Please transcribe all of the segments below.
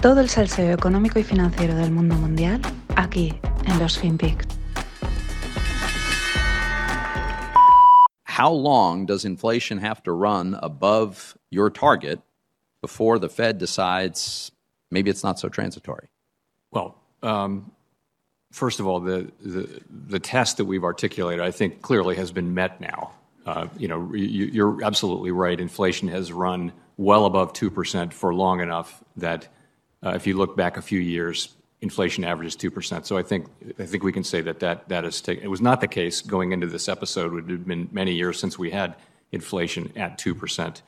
Todo el salseo económico y financiero del mundo mundial aquí en los FinPix. How long does inflation have to run above your target before the Fed decides maybe it's not so transitory? Well, um, first of all, the, the, the test that we've articulated, I think, clearly has been met now. Uh, you know, you, are absolutely right. Inflation has run well above 2% for long enough that if you look back a few years, inflation averages 2%. So I think, I think we can say that that, that is taken. It was not the case going into this episode. It had been many years since we had inflation at 2%.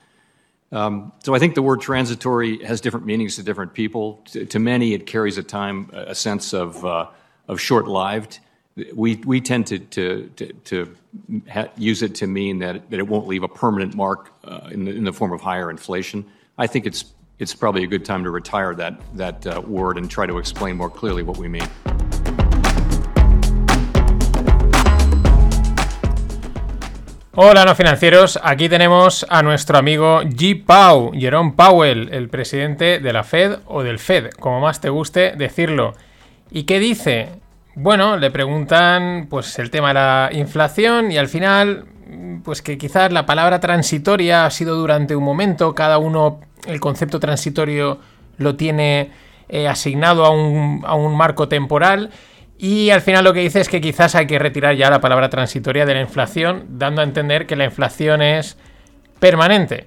Um, so I think the word transitory has different meanings to different people. To, many, it carries a time, a sense of, uh, of short-lived. We, we tend to, to, to, to use it to mean that, that it won't leave a permanent mark uh, in the form of higher inflation. I think it's it's probably a good time to retire that, that uh, word and try to explain more clearly what we mean. Hola no financieros, aquí tenemos a nuestro amigo G. Pau, Jerome Powell, el presidente de la Fed o del Fed, como más te guste decirlo. ¿Y qué dice? Bueno, le preguntan pues el tema de la inflación y al final pues que quizás la palabra transitoria ha sido durante un momento, cada uno el concepto transitorio lo tiene eh, asignado a un, a un marco temporal. Y al final lo que dice es que quizás hay que retirar ya la palabra transitoria de la inflación, dando a entender que la inflación es permanente.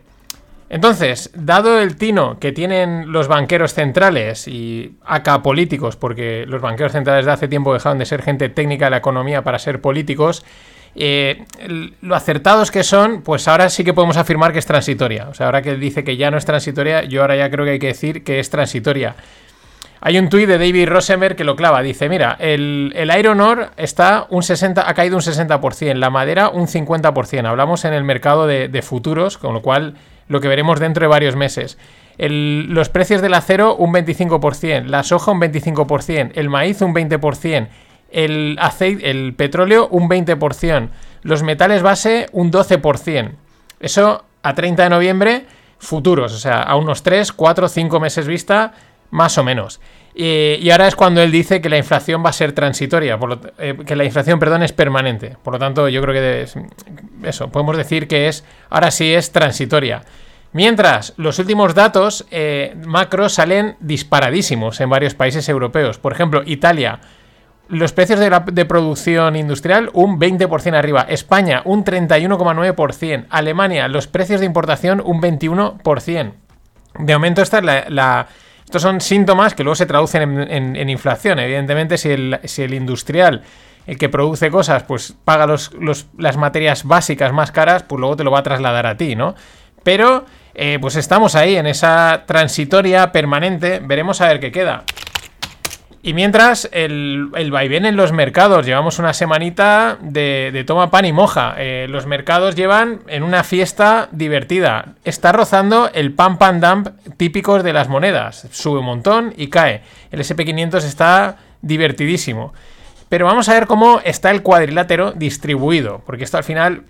Entonces, dado el tino que tienen los banqueros centrales y acá políticos, porque los banqueros centrales de hace tiempo dejaron de ser gente técnica de la economía para ser políticos, eh, lo acertados que son, pues ahora sí que podemos afirmar que es transitoria. O sea, ahora que dice que ya no es transitoria, yo ahora ya creo que hay que decir que es transitoria. Hay un tuit de David Rosenberg que lo clava. Dice, mira, el, Iron Ore está un 60, ha caído un 60%, la madera un 50%. Hablamos en el mercado de, futuros, con lo cual lo que veremos dentro de varios meses. los precios del acero un 25%, la soja un 25%, el maíz un 20%, el aceite, el petróleo un 20%, los metales base un 12%. Eso a 30 de noviembre, futuros, o sea, a unos 3, 4, 5 meses vista, más o menos. Y, ahora es cuando él dice que la inflación va a ser transitoria, eh, que la inflación, perdón, es permanente. Por lo tanto, yo creo que eso, podemos decir que es, ahora sí es transitoria. Mientras, los últimos datos eh, macro salen disparadísimos en varios países europeos. Por ejemplo, Italia, los precios de, producción industrial un 20% arriba. España un 31,9%. Alemania, los precios de importación un 21%. De momento esta estos son síntomas que luego se traducen en, inflación. Evidentemente, si el, industrial, el que produce cosas, pues paga las materias básicas más caras, pues luego te lo va a trasladar a ti, ¿no? Pero, eh, pues estamos ahí en esa transitoria permanente. Veremos a ver qué queda. Y mientras, el, el, vaivén en los mercados, llevamos una semanita de, toma pan y moja. Eh, los mercados llevan en una fiesta divertida. Está rozando el pan pan dump típicos de las monedas. Sube un montón y cae. El SP500 está divertidísimo. Pero vamos a ver cómo está el cuadrilátero distribuido, porque esto al final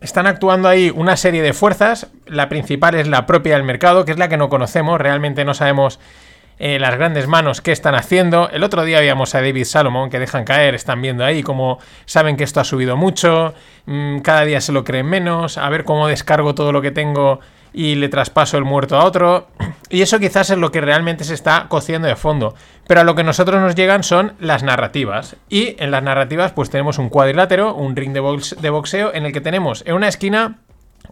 están actuando ahí una serie de fuerzas. La principal es la propia del mercado, que es la que no conocemos. Realmente no sabemos eh, las grandes manos que están haciendo. El otro día veíamos a David Salomon que dejan caer, están viendo ahí cómo saben que esto ha subido mucho, mm, cada día se lo creen menos, a ver cómo descargo todo lo que tengo y le traspaso el muerto a otro. Y eso quizás es lo que realmente se está cociendo de fondo. Pero a lo que nosotros nos llegan son las narrativas. Y en las narrativas pues tenemos un cuadrilátero, un ring de, boxeo en el que tenemos en una esquina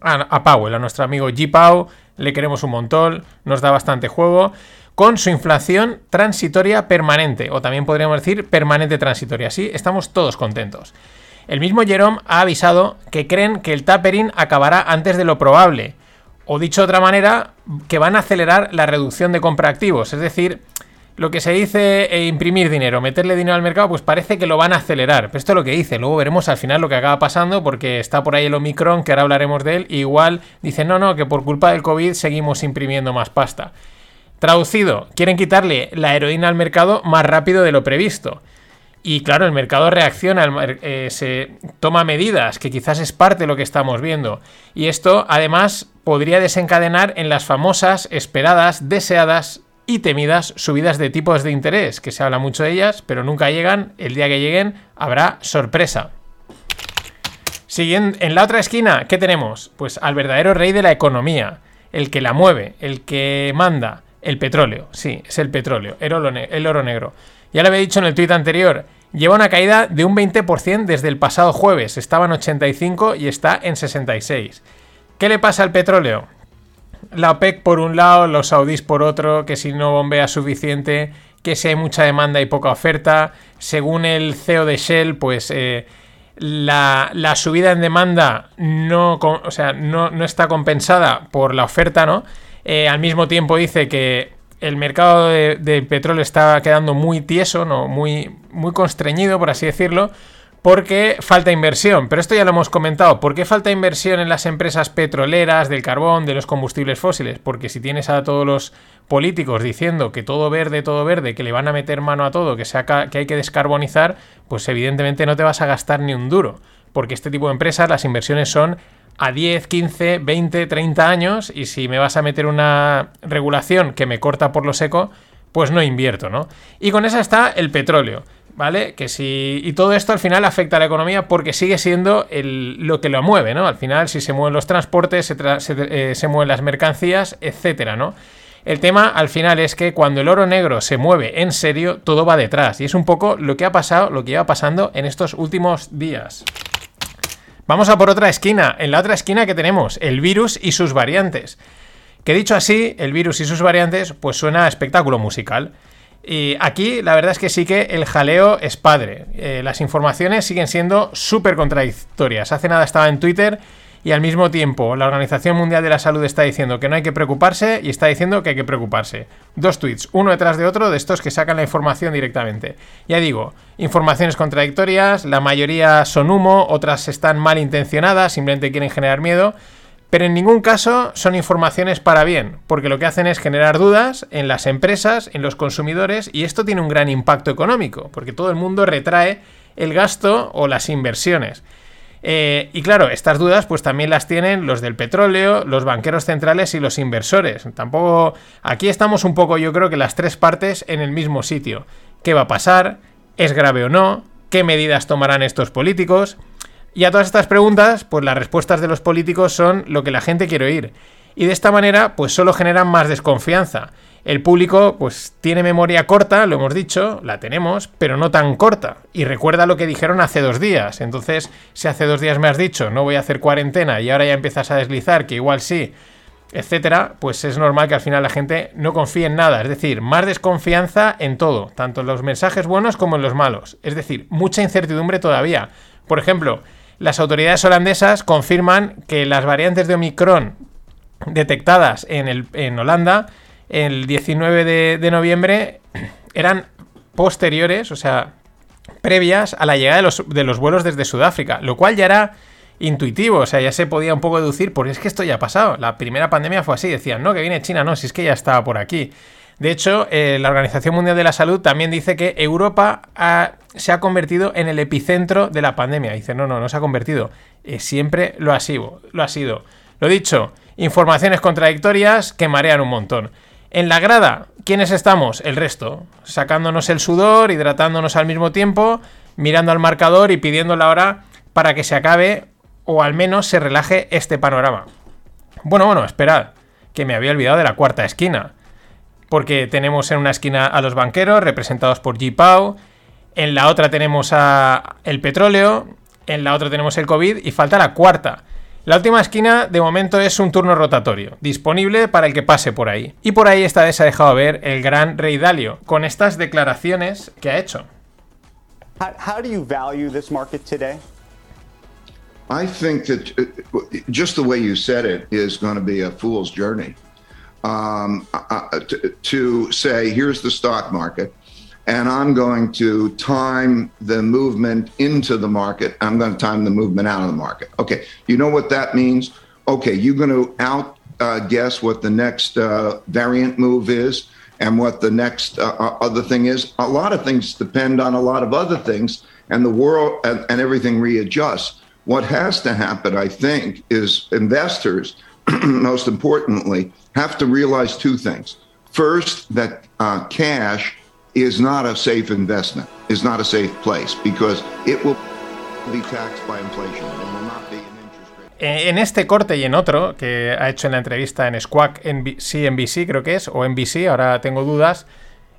a, a Powell, a nuestro amigo G. Pau, le queremos un montón, nos da bastante juego con su inflación transitoria permanente, o también podríamos decir permanente transitoria. Así estamos todos contentos. El mismo Jerome ha avisado que creen que el tapering acabará antes de lo probable, o dicho de otra manera, que van a acelerar la reducción de compra activos, es decir, lo que se dice e imprimir dinero, meterle dinero al mercado, pues parece que lo van a acelerar. Pero esto es lo que dice. Luego veremos al final lo que acaba pasando, porque está por ahí el Omicron, que ahora hablaremos de él. igual dice, no, no, que por culpa del COVID seguimos imprimiendo más pasta. Traducido, quieren quitarle la heroína al mercado más rápido de lo previsto. Y claro, el mercado reacciona, eh, se toma medidas, que quizás es parte de lo que estamos viendo. Y esto, además, podría desencadenar en las famosas, esperadas, deseadas y temidas subidas de tipos de interés, que se habla mucho de ellas, pero nunca llegan. El día que lleguen habrá sorpresa. Siguiendo, en la otra esquina, ¿qué tenemos? Pues al verdadero rey de la economía, el que la mueve, el que manda, el petróleo. Sí, es el petróleo, el oro, el oro negro. Ya lo había dicho en el tuit anterior, lleva una caída de un 20% desde el pasado jueves. Estaba en 85 y está en 66. ¿Qué le pasa al petróleo? La OPEC por un lado, los saudíes por otro, que si no bombea suficiente, que si hay mucha demanda y poca oferta. Según el CEO de Shell, pues eh, la, subida en demanda no, o sea, no, está compensada por la oferta, ¿no? Eh, al mismo tiempo dice que el mercado de, petróleo está quedando muy tieso, ¿no? Muy, muy constreñido, por así decirlo, porque falta inversión. Pero esto ya lo hemos comentado. ¿Por qué falta inversión en las empresas petroleras, del carbón, de los combustibles fósiles? Porque si tienes a todos los políticos diciendo que todo verde, todo verde, que le van a meter mano a todo, que, que hay que descarbonizar, pues evidentemente no te vas a gastar ni un duro. Porque este tipo de empresas, las inversiones son a 10, 15, 20, 30 años y si me vas a meter una regulación que me corta por lo seco, pues no invierto, ¿no? Y con esa está el petróleo. ¿vale? Que si, y todo esto al final afecta a la economía porque sigue siendo lo que lo mueve, ¿no? Al final, si se mueven los transportes, se, eh, se, mueven las mercancías, etcétera, ¿no? El tema al final es que cuando el oro negro se mueve en serio, todo va detrás. Y es un poco lo que ha pasado, lo que iba pasando en estos últimos días. Vamos a por otra esquina. En la otra esquina que tenemos, el virus y sus variantes. Que dicho así, el virus y sus variantes, pues suena a espectáculo musical. Y aquí la verdad es que sí que el jaleo es padre. Eh, las informaciones siguen siendo súper contradictorias. Hace nada estaba en Twitter y al mismo tiempo la Organización Mundial de la Salud está diciendo que no hay que preocuparse y está diciendo que hay que preocuparse. Dos tweets, uno detrás de otro, de estos que sacan la información directamente. Ya digo, informaciones contradictorias, la mayoría son humo, otras están mal intencionadas, simplemente quieren generar miedo. Pero en ningún caso son informaciones para bien, porque lo que hacen es generar dudas en las empresas, en los consumidores, y esto tiene un gran impacto económico, porque todo el mundo retrae el gasto o las inversiones. Eh, y claro, estas dudas pues también las tienen los del petróleo, los banqueros centrales y los inversores. Tampoco aquí estamos un poco, yo creo que las tres partes en el mismo sitio. ¿Qué va a pasar? ¿Es grave o no? ¿Qué medidas tomarán estos políticos? Y a todas estas preguntas, pues las respuestas de los políticos son lo que la gente quiere oír. Y de esta manera, pues solo generan más desconfianza. El público, pues tiene memoria corta, lo hemos dicho, la tenemos, pero no tan corta. Y recuerda lo que dijeron hace dos días. Entonces, si hace dos días me has dicho, no voy a hacer cuarentena, y ahora ya empiezas a deslizar, que igual sí, etcétera, pues es normal que al final la gente no confíe en nada. Es decir, más desconfianza en todo, tanto en los mensajes buenos como en los malos. Es decir, mucha incertidumbre todavía. Por ejemplo, las autoridades holandesas confirman que las variantes de Omicron detectadas en, el, en Holanda el 19 de, noviembre eran posteriores, o sea, previas a la llegada de los, vuelos desde Sudáfrica, lo cual ya era intuitivo, o sea, ya se podía un poco deducir, porque es que esto ya ha pasado. La primera pandemia fue así, decían, no, que viene China, no, si es que ya estaba por aquí. De hecho, eh, la Organización Mundial de la Salud también dice que Europa se ha convertido en el epicentro de la pandemia. Dice, no, no, no se ha convertido. Eh, siempre lo ha, sido, lo ha sido. Lo dicho, informaciones contradictorias que marean un montón. En la grada, ¿quiénes estamos? El resto. Sacándonos el sudor, hidratándonos al mismo tiempo, mirando al marcador y pidiendo la hora para que se acabe o al menos se relaje este panorama. Bueno, bueno, esperad, que me había olvidado de la cuarta esquina porque tenemos en una esquina a los banqueros representados por G. Pau, en la otra tenemos a el petróleo, en la otra tenemos el COVID y falta la cuarta. La última esquina de momento es un turno rotatorio, disponible para el que pase por ahí. Y por ahí esta vez se ha dejado ver el gran rey Dalio, con estas declaraciones que ha hecho. How, do you value this market today? I think that uh, just the way you said it is going to be a fool's journey. um, to, to say, here's the stock market, and I'm going to time the movement into the market. I'm going to time the movement out of the market. Okay, you know what that means? Okay, you're going to out uh, guess what the next uh, variant move is and what the next uh, uh, other thing is. A lot of things depend on a lot of other things, and the world and, and everything readjusts. What has to happen, I think, is investors, most importantly, have to realize two things. First, that uh, cash is not a safe investment, is not a safe place because it will be taxed by inflation. It will not be an interest rate. En este corte y en otro que ha hecho en la entrevista en Squawk CNBC, creo que es, o NBC, ahora tengo dudas,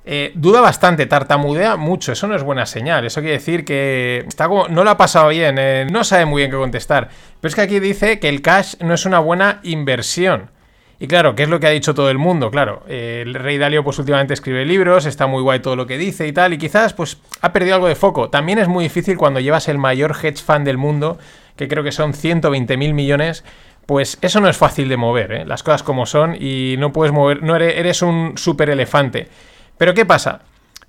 eh, duda bastante, tartamudea mucho, eso no es buena señal, eso quiere decir que está como, no lo ha pasado bien, eh, no sabe muy bien qué contestar, pero es que aquí dice que el cash no es una buena inversión. Y claro, ¿qué es lo que ha dicho todo el mundo? Claro, eh, el Rey Dalio pues últimamente escribe libros, está muy guay todo lo que dice y tal, y quizás pues ha perdido algo de foco. También es muy difícil cuando llevas el mayor hedge fund del mundo, que creo que son 120 mil millones, pues eso no es fácil de mover, ¿eh? las cosas como son, y no puedes mover, no eres, eres un super elefante. Pero ¿qué pasa?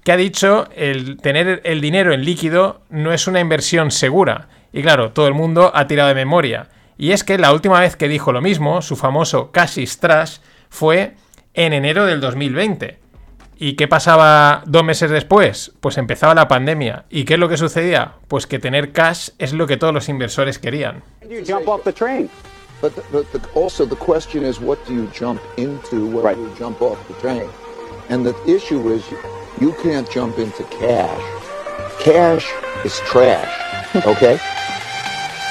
Que ha dicho el tener el dinero en líquido no es una inversión segura. Y claro, todo el mundo ha tirado de memoria. Y es que la última vez que dijo lo mismo, su famoso cash is trash, fue en enero del 2020. ¿Y qué pasaba dos meses después? Pues empezaba la pandemia. ¿Y qué es lo que sucedía? Pues que tener cash es lo que todos los inversores querían. When do you jump off the train? But, the, but the, also the question is, what do you jump into when Right. you jump off the train? And the issue is, you can't jump into cash. Cash is trash. Okay.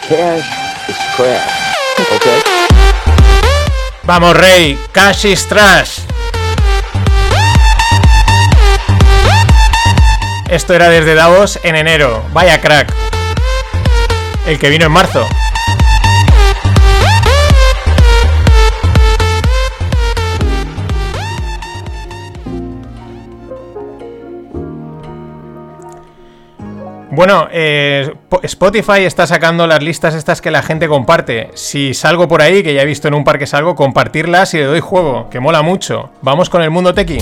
cash Vamos, Rey, cash is trash. Esto era desde Davos en enero. Vaya crack. El que vino en marzo. Bueno, eh, Po- Spotify está sacando las listas estas que la gente comparte. Si salgo por ahí, que ya he visto en un par que salgo, compartirlas y le doy juego, que mola mucho. Vamos con el mundo tequi.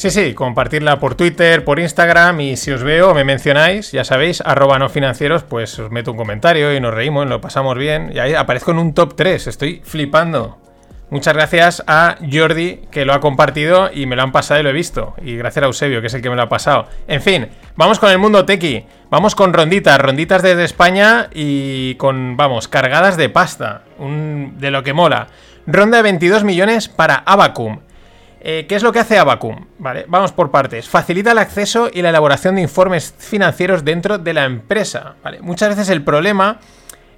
Sí, sí, compartirla por Twitter, por Instagram y si os veo, me mencionáis, ya sabéis, arroba no financieros, pues os meto un comentario y nos reímos, lo pasamos bien. Y ahí aparezco en un top 3, estoy flipando. Muchas gracias a Jordi que lo ha compartido y me lo han pasado y lo he visto. Y gracias a Eusebio que es el que me lo ha pasado. En fin, vamos con el mundo tequi. Vamos con ronditas, ronditas desde España y con, vamos, cargadas de pasta. De lo que mola. Ronda de 22 millones para Abacum. Eh, ¿Qué es lo que hace Abacum? Vale, vamos por partes. Facilita el acceso y la elaboración de informes financieros dentro de la empresa. Vale, muchas veces el problema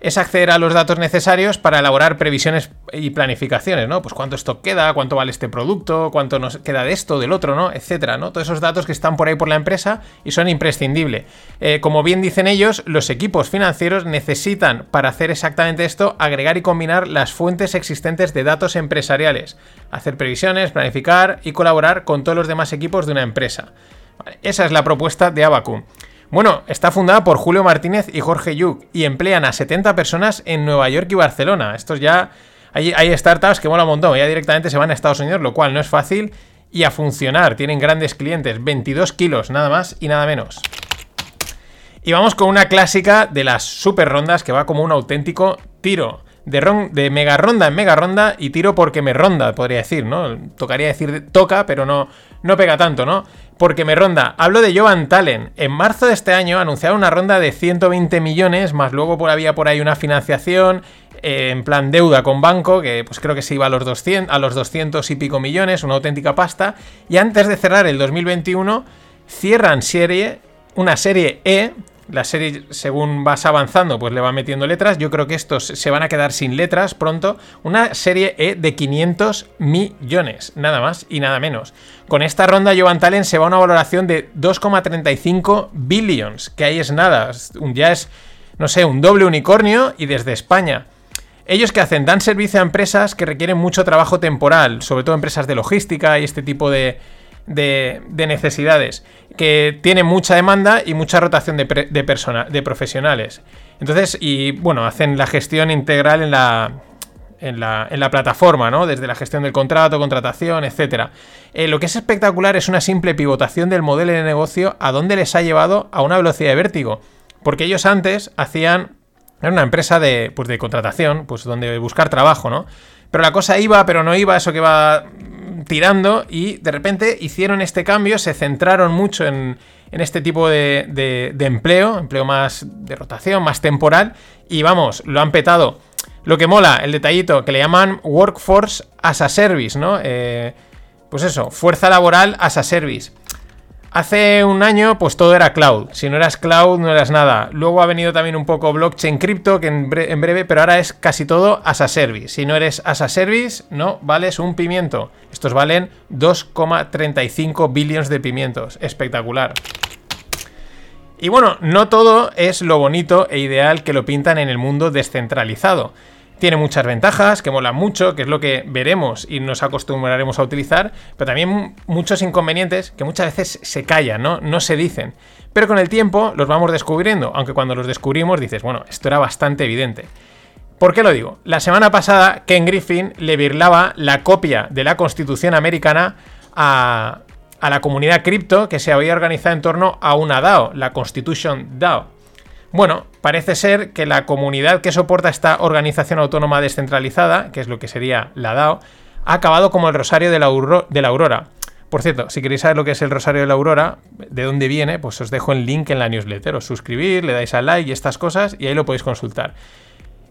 es acceder a los datos necesarios para elaborar previsiones y planificaciones, ¿no? Pues cuánto stock queda, cuánto vale este producto, cuánto nos queda de esto, del otro, ¿no? Etcétera, ¿no? Todos esos datos que están por ahí por la empresa y son imprescindibles. Eh, como bien dicen ellos, los equipos financieros necesitan, para hacer exactamente esto, agregar y combinar las fuentes existentes de datos empresariales, hacer previsiones, planificar y colaborar con todos los demás equipos de una empresa. Esa es la propuesta de Abacum. Bueno, está fundada por Julio Martínez y Jorge Yuk y emplean a 70 personas en Nueva York y Barcelona. Estos ya. Hay, startups que mola un montón, ya directamente se van a Estados Unidos, lo cual no es fácil. Y a funcionar, tienen grandes clientes, 22 kilos, nada más y nada menos. Y vamos con una clásica de las super rondas que va como un auténtico tiro. De, mega ronda en mega ronda y tiro porque me ronda, podría decir, ¿no? Tocaría decir toca, pero no, no pega tanto, ¿no? Porque me ronda. Hablo de Jovan Talen. En marzo de este año anunciaron una ronda de 120 millones, más luego por, había por ahí una financiación eh, en plan deuda con banco, que pues creo que se iba a los, 200, a los 200 y pico millones, una auténtica pasta. Y antes de cerrar el 2021, cierran serie, una serie E la serie, según vas avanzando, pues le va metiendo letras. Yo creo que estos se van a quedar sin letras pronto. Una serie E de 500 millones, nada más y nada menos. Con esta ronda, Jovan Talen se va a una valoración de 2,35 billions, que ahí es nada. Ya es, no sé, un doble unicornio y desde España. Ellos que hacen dan servicio a empresas que requieren mucho trabajo temporal, sobre todo empresas de logística y este tipo de, de- de necesidades, que tienen mucha demanda y mucha rotación de, pre- de, profesionales. Entonces, y bueno, hacen la gestión integral en la, en la, en la plataforma, ¿no? Desde la gestión del contrato, contratación, etc. lo que es espectacular es una simple pivotación del modelo de negocio a donde les ha llevado a una velocidad de vértigo. Porque ellos antes hacían era una empresa de, pues de contratación, pues donde buscar trabajo, ¿no? Pero la cosa iba, pero no iba, eso que va tirando y de repente hicieron este cambio, se centraron mucho en, en este tipo de, de- de empleo, empleo más de rotación, más temporal, y vamos, lo han petado. Lo que mola, el detallito, que le llaman Workforce as a Service, ¿no? Eh, pues eso, fuerza laboral as a Service. Hace un año, pues todo era cloud. Si no eras cloud, no eras nada. Luego ha venido también un poco blockchain cripto, que en, bre- en breve, pero ahora es casi todo as a service. Si no eres as a service, no vales un pimiento. Estos valen 2,35 billones de pimientos. Espectacular. Y bueno, no todo es lo bonito e ideal que lo pintan en el mundo descentralizado. Tiene muchas ventajas, que molan mucho, que es lo que veremos y nos acostumbraremos a utilizar, pero también muchos inconvenientes que muchas veces se callan, ¿no? No se dicen. Pero con el tiempo los vamos descubriendo, aunque cuando los descubrimos dices, bueno, esto era bastante evidente. ¿Por qué lo digo? La semana pasada Ken Griffin le birlaba la copia de la Constitución americana a, a la comunidad cripto que se había organizado en torno a una DAO, la Constitution DAO. Bueno, parece ser que la comunidad que soporta esta organización autónoma descentralizada, que es lo que sería la DAO, ha acabado como el Rosario de la, Aurora. Por cierto, si queréis saber lo que es el Rosario de la Aurora, de dónde viene, pues os dejo el link en la newsletter. Os suscribís, le dais al like y estas cosas, y ahí lo podéis consultar.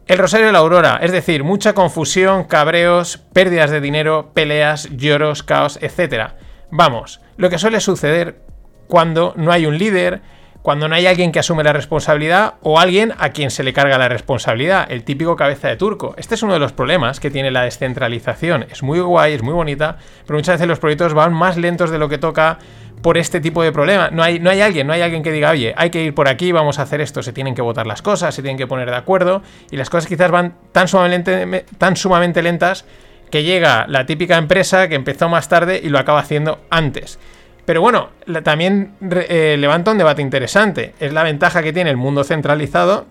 El Rosario de la Aurora, es decir, mucha confusión, cabreos, pérdidas de dinero, peleas, lloros, caos, etc. Vamos, lo que suele suceder cuando no hay un líder, cuando no hay alguien que asume la responsabilidad o alguien a quien se le carga la responsabilidad, el típico cabeza de turco. Este es uno de los problemas que tiene la descentralización. Es muy guay, es muy bonita, pero muchas veces los proyectos van más lentos de lo que toca por este tipo de problema. No hay, no hay alguien, no hay alguien que diga, oye, hay que ir por aquí, vamos a hacer esto, se tienen que votar las cosas, se tienen que poner de acuerdo, y las cosas quizás van tan sumamente, tan sumamente lentas que llega la típica empresa que empezó más tarde y lo acaba haciendo antes. Pero bueno, también eh, levanta un debate interesante. Es la ventaja que tiene el mundo centralizado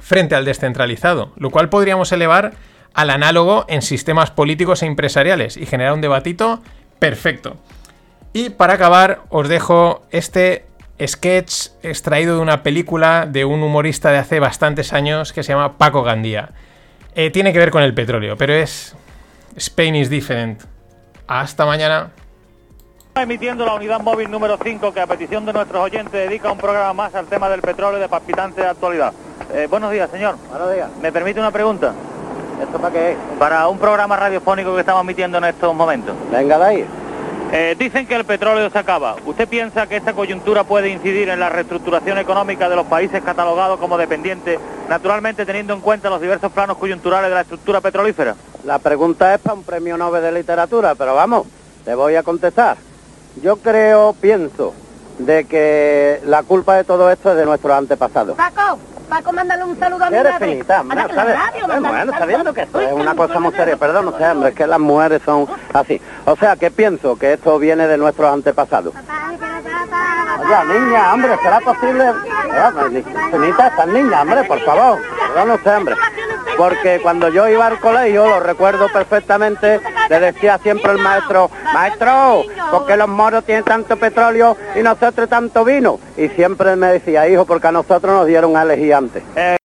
frente al descentralizado, lo cual podríamos elevar al análogo en sistemas políticos e empresariales y generar un debatito perfecto. Y para acabar, os dejo este sketch extraído de una película de un humorista de hace bastantes años que se llama Paco Gandía. Eh, tiene que ver con el petróleo, pero es Spain is different. Hasta mañana. Emitiendo la unidad móvil número 5 que a petición de nuestros oyentes dedica un programa más al tema del petróleo de palpitante actualidad. Eh, buenos días, señor. Buenos días. ¿Me permite una pregunta? ¿Esto para qué es? Para un programa radiofónico que estamos emitiendo en estos momentos. Venga de ahí. Eh, dicen que el petróleo se acaba. ¿Usted piensa que esta coyuntura puede incidir en la reestructuración económica de los países catalogados como dependientes, naturalmente teniendo en cuenta los diversos planos coyunturales de la estructura petrolífera? La pregunta es para un premio Nobel de literatura, pero vamos, te voy a contestar. Yo creo, pienso, de que la culpa de todo esto es de nuestros antepasados. Paco, Paco, mándale un saludo a mi Eres madre. finita, hombre, Anda, ¿sabes? radio, Bueno, bueno, que esto es una cosa muy seria, perdón, no sé, saludo. hombre, es que las mujeres son así. O sea, que pienso que esto viene de nuestros antepasados. Oye, niña, hombre, ¿será posible? Finita, estas niñas, hombre, por favor. Perdón usted, hombre. Porque cuando yo iba al colegio, lo recuerdo perfectamente, le decía siempre el maestro, maestro, ¿por qué los moros tienen tanto petróleo y nosotros tanto vino? Y siempre me decía, hijo, porque a nosotros nos dieron a elegir antes. Eh,